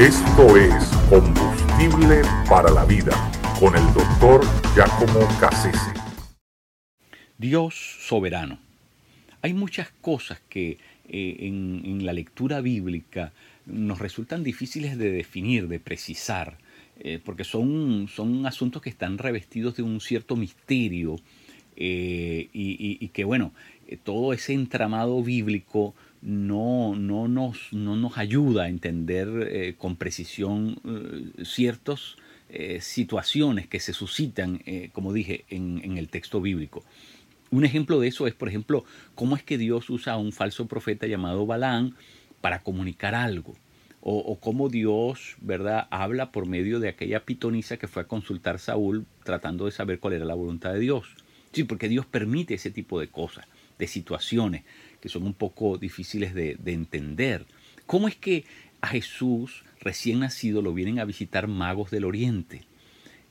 Esto es Combustible para la Vida con el doctor Giacomo Cassese. Dios soberano. Hay muchas cosas que eh, en, la lectura bíblica nos resultan difíciles de definir, de precisar, eh, porque son, son asuntos que están revestidos de un cierto misterio eh, y, que, bueno, todo ese entramado bíblico no, no, nos, no nos ayuda a entender eh, con precisión eh, ciertas eh, situaciones que se suscitan, como dije, en, el texto bíblico. Un ejemplo de eso es, por ejemplo, cómo es que Dios usa a un falso profeta llamado Balán para comunicar algo. O, o, cómo Dios, ¿verdad?, habla por medio de aquella pitonisa que fue a consultar a Saúl tratando de saber cuál era la voluntad de Dios. Sí, porque Dios permite ese tipo de cosas, de situaciones que son un poco difíciles de, entender. ¿Cómo es que a Jesús recién nacido lo vienen a visitar magos del Oriente?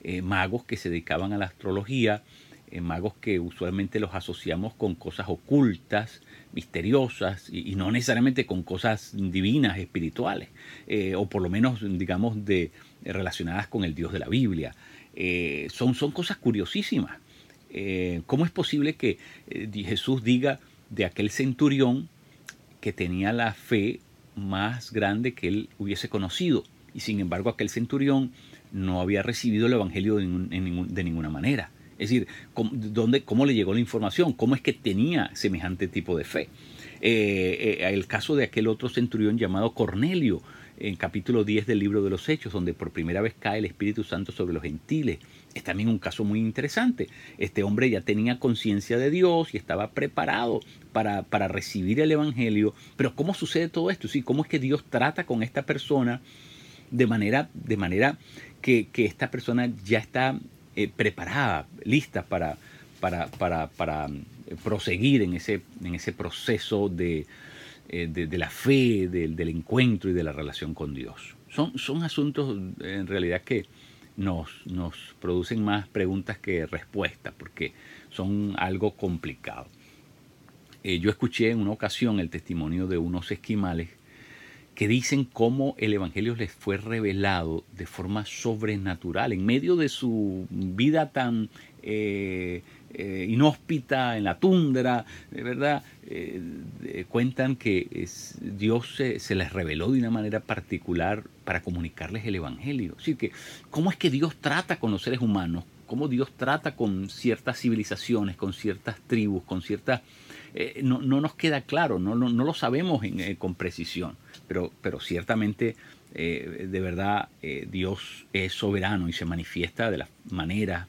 Eh, magos que se dedicaban a la astrología, eh, magos que usualmente los asociamos con cosas ocultas, misteriosas y, no necesariamente con cosas divinas, espirituales, eh, o por lo menos, digamos, de, relacionadas con el Dios de la Biblia. son, son cosas curiosísimas. ¿Cómo es posible que Jesús diga, de aquel centurión que tenía la fe más grande que él hubiese conocido. Y sin embargo aquel centurión no había recibido el Evangelio de, ninguna manera. Es decir, ¿cómo, ¿dónde, ¿cómo le llegó la información? ¿Cómo es que tenía semejante tipo de fe? Eh, eh, el caso de aquel otro centurión llamado Cornelio, en capítulo 10 del libro de los Hechos, donde por primera vez cae el Espíritu Santo sobre los gentiles es también un caso muy interesante. Este hombre ya tenía conciencia de Dios y estaba preparado para, para, recibir el Evangelio. Pero ¿cómo sucede todo esto? ¿Sí? ¿Cómo es que Dios trata con esta persona de manera, de manera que, esta persona ya está eh, preparada, lista para, para, para, eh, proseguir en ese, en ese proceso de, eh, de, la fe, del encuentro y de la relación con Dios? Son, son asuntos en realidad que, nos, nos producen más preguntas que respuestas, porque son algo complicado. Eh, yo escuché en una ocasión el testimonio de unos esquimales que dicen cómo el Evangelio les fue revelado de forma sobrenatural, en medio de su vida tan eh, eh, inhóspita, en la tundra, de verdad, eh, cuentan que Dios se, les reveló de una manera particular para comunicarles el Evangelio. Así que, ¿cómo es que Dios trata con los seres humanos? ¿Cómo Dios trata con ciertas civilizaciones, con ciertas tribus, con ciertas... no, nos queda claro, no, no, lo sabemos con precisión, pero, pero ciertamente de verdad Dios es soberano y se manifiesta de la manera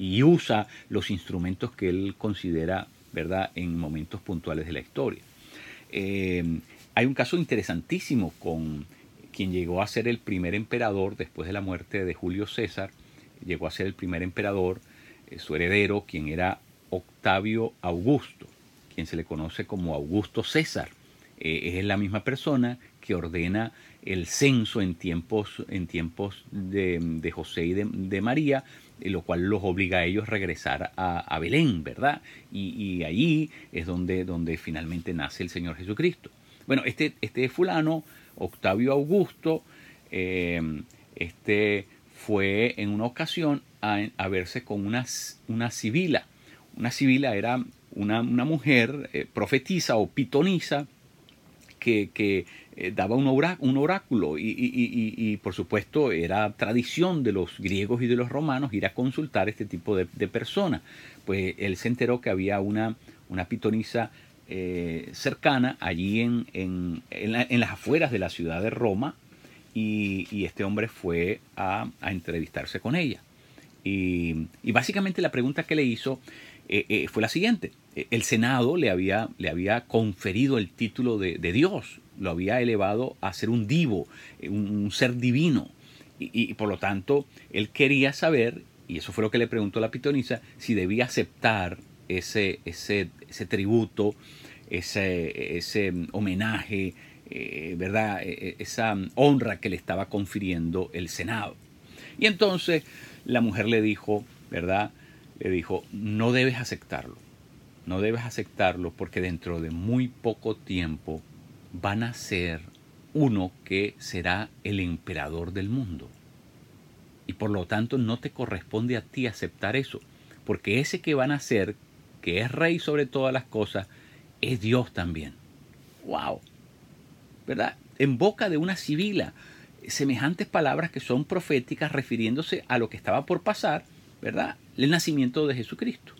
y usa los instrumentos que él considera, ¿verdad?, en momentos puntuales de la historia. Eh, hay un caso interesantísimo con quien llegó a ser el primer emperador después de la muerte de Julio César, llegó a ser el primer emperador, eh, su heredero, quien era Octavio Augusto, quien se le conoce como Augusto César. Eh, es la misma persona que ordena el censo en tiempos, en tiempos de, José y de María, lo cual los obliga a ellos a regresar a, Belén, ¿verdad? Y, allí es donde, donde finalmente nace el Señor Jesucristo. Bueno, este, este fulano, Octavio Augusto, eh, este fue en una ocasión a, verse con una, una sibila. Una sibila era una, mujer eh, profetisa o pitonisa que, eh, daba un, oráculo y, por supuesto era tradición de los griegos y de los romanos ir a consultar este tipo de, personas. Pues él se enteró que había una, una pitonisa eh, cercana allí en, en, las afueras de la ciudad de Roma y, este hombre fue a, entrevistarse con ella. Y, básicamente la pregunta que le hizo eh, fue la siguiente. El Senado le había, le había conferido el título de, de Dios lo había elevado a ser un divo, eh, un, ser divino. Y, por lo tanto, él quería saber, y eso fue lo que le preguntó la pitonisa, si debía aceptar ese, ese, ese tributo, ese, ese homenaje, eh, ¿verdad? E, e, esa honra que le estaba confiriendo el Senado. Y entonces la mujer le dijo, ¿verdad? Le dijo, no debes aceptarlo, no debes aceptarlo porque dentro de muy poco tiempo van a ser uno que será el emperador del mundo. Y por lo tanto no te corresponde a ti aceptar eso, porque ese que van a ser, que es rey sobre todas las cosas, es Dios también. ¡Wow! ¿Verdad? En boca de una sibila, semejantes palabras que son proféticas refiriéndose a lo que estaba por pasar, ¿verdad? El nacimiento de Jesucristo.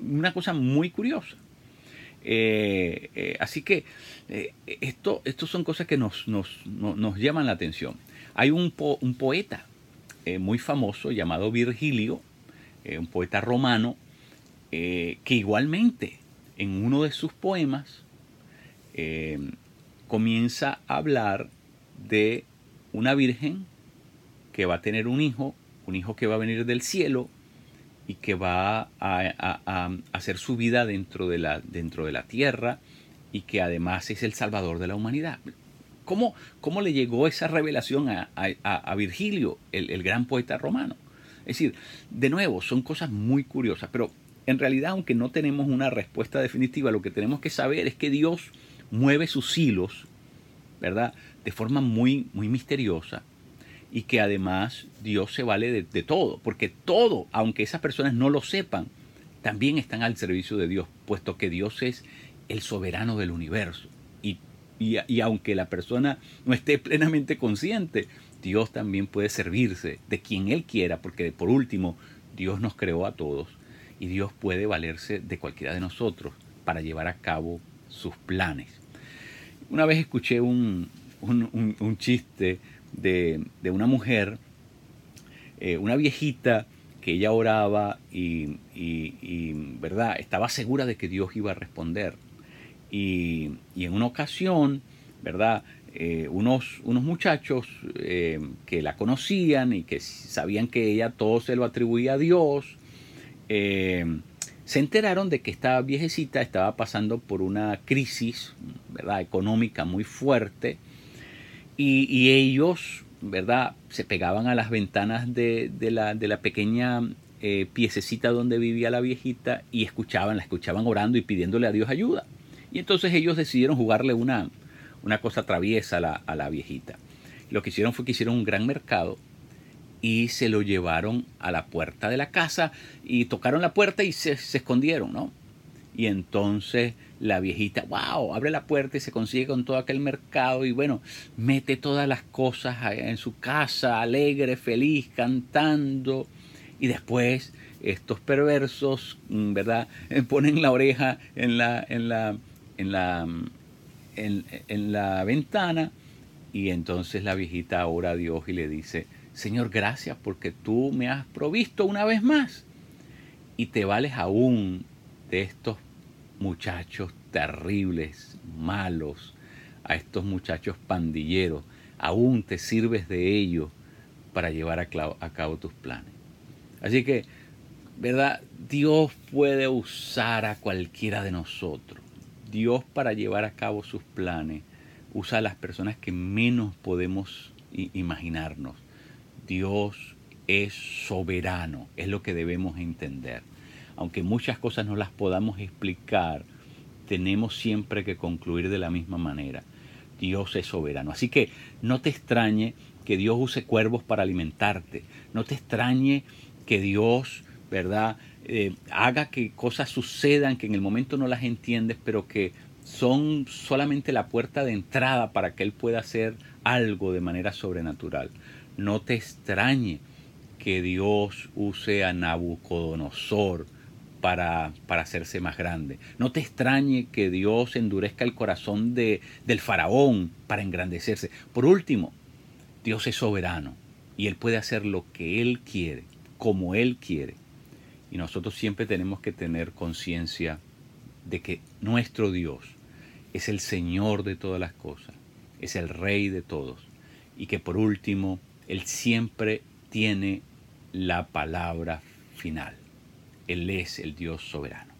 Una cosa muy curiosa. Eh, eh, así que eh, esto, son cosas que nos, nos, llaman la atención. Hay un, un poeta muy famoso llamado Virgilio, un poeta romano, que igualmente en uno de sus poemas comienza a hablar de una virgen que va a tener un hijo, un hijo que va a venir del cielo y que va a, hacer su vida dentro de, la, dentro de la tierra y que además es el salvador de la humanidad. ¿Cómo, cómo le llegó esa revelación a, Virgilio, el, el, gran poeta romano? Es decir, de nuevo, son cosas muy curiosas, pero en realidad, aunque no tenemos una respuesta definitiva, lo que tenemos que saber es que Dios mueve sus hilos, ¿verdad? De forma muy, muy misteriosa y que además Dios se vale de, todo, porque todo, aunque esas personas no lo sepan, también están al servicio de Dios, puesto que Dios es el soberano del universo. Y, y, aunque la persona no esté plenamente consciente, Dios también puede servirse de quien Él quiera, porque por último, Dios nos creó a todos y Dios puede valerse de cualquiera de nosotros para llevar a cabo sus planes. Una vez escuché un, un chiste de, una mujer, eh, una viejita que ella oraba y, ¿verdad? Estaba segura de que Dios iba a responder. Y, en una ocasión, ¿verdad? Eh, unos, unos, muchachos eh, que la conocían y que sabían que ella todo se lo atribuía a Dios, se enteraron de que esta viejecita estaba pasando por una crisis ¿verdad? económica muy fuerte y, ellos, ¿verdad? Se pegaban a las ventanas de, la, de la, pequeña eh, piececita donde vivía la viejita y escuchaban, la escuchaban orando y pidiéndole a Dios ayuda. Y entonces ellos decidieron jugarle una, una cosa traviesa a la, a la viejita. Lo que hicieron fue que hicieron un gran mercado y se lo llevaron a la puerta de la casa y tocaron la puerta y se, se escondieron, ¿no? Y entonces la viejita, wow, abre la puerta y se consigue con todo aquel mercado y bueno, mete todas las cosas en su casa, alegre, feliz, cantando. Y después estos perversos, mm, ¿verdad? Ponen la oreja en la, en la, en la, en, la ventana y entonces la viejita ora a Dios y le dice, Señor, gracias porque tú me has provisto una vez más y te vales aún de estos muchachos terribles, malos, a estos muchachos pandilleros, aún te sirves de ellos para llevar a, cabo tus planes. Así que, ¿verdad? Dios puede usar a cualquiera de nosotros. Dios para llevar a cabo sus planes usa a las personas que menos podemos imaginarnos. Dios es soberano, es lo que debemos entender aunque muchas cosas no las podamos explicar, tenemos siempre que concluir de la misma manera. Dios es soberano. Así que no te extrañe que Dios use cuervos para alimentarte. No te extrañe que Dios, ¿verdad?, eh, haga que cosas sucedan que en el momento no las entiendes, pero que son solamente la puerta de entrada para que Él pueda hacer algo de manera sobrenatural. No te extrañe que Dios use a Nabucodonosor para, hacerse más grande. No te extrañe que Dios endurezca el corazón de, del faraón para engrandecerse. Por último, Dios es soberano y Él puede hacer lo que Él quiere, como Él quiere. Y nosotros siempre tenemos que tener conciencia de que nuestro Dios es el Señor de todas las cosas, es el Rey de todos. Y que por último, Él siempre tiene la palabra final. Él es el Dios soberano.